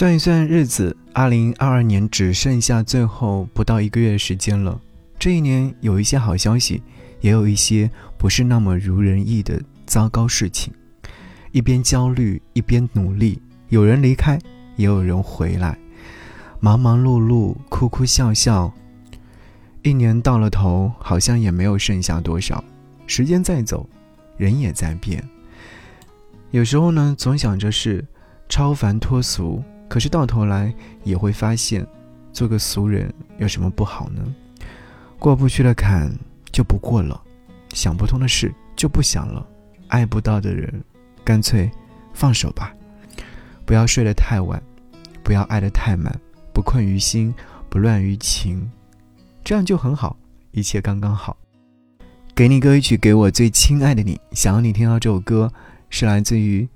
算一算日子，二零二二年只剩下最后不到一个月时间了。这一年有一些好消息，也有一些不是那么如人意的糟糕事情。一边焦虑，一边努力。有人离开，也有人回来。忙忙碌碌，哭哭笑笑。一年到了头，好像也没有剩下多少。时间在走，人也在变。有时候呢，总想着是超凡脱俗。可是到头来也会发现，做个俗人有什么不好呢？过不去的坎就不过了，想不通的事就不想了，爱不到的人，干脆放手吧。不要睡得太晚，不要爱得太满，不困于心，不乱于情，这样就很好，一切刚刚好。给你歌一曲，给我最亲爱的你。想要你听到这首歌，是来自于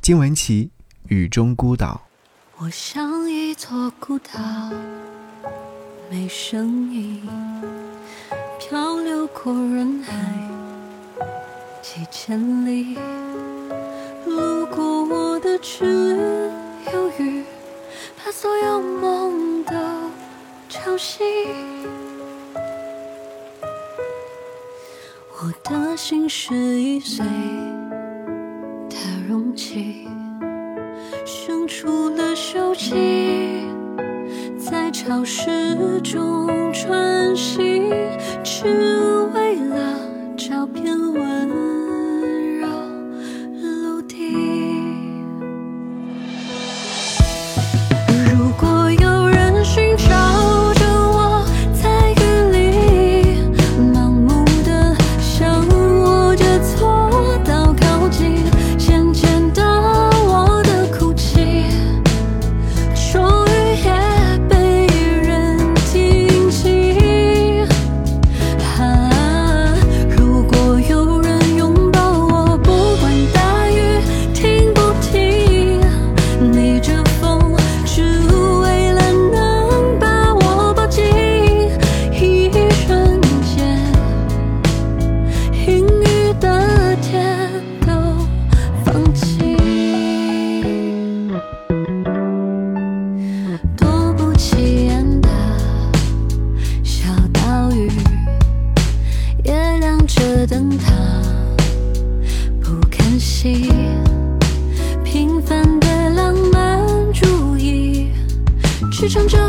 金玟岐《雨中孤岛》。我像一座孤岛，没声音，漂流过人海几千里，路过我的只有雨，把所有梦都吵醒。我的心是一碎的容器。生出了锈迹，在潮湿中穿行，支撑着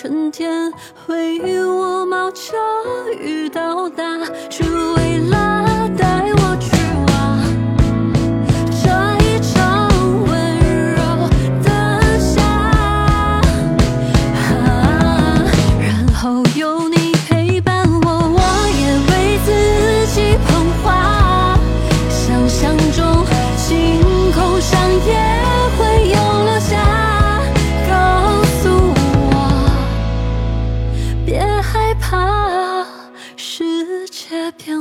春天为我冒着雨到达。Happy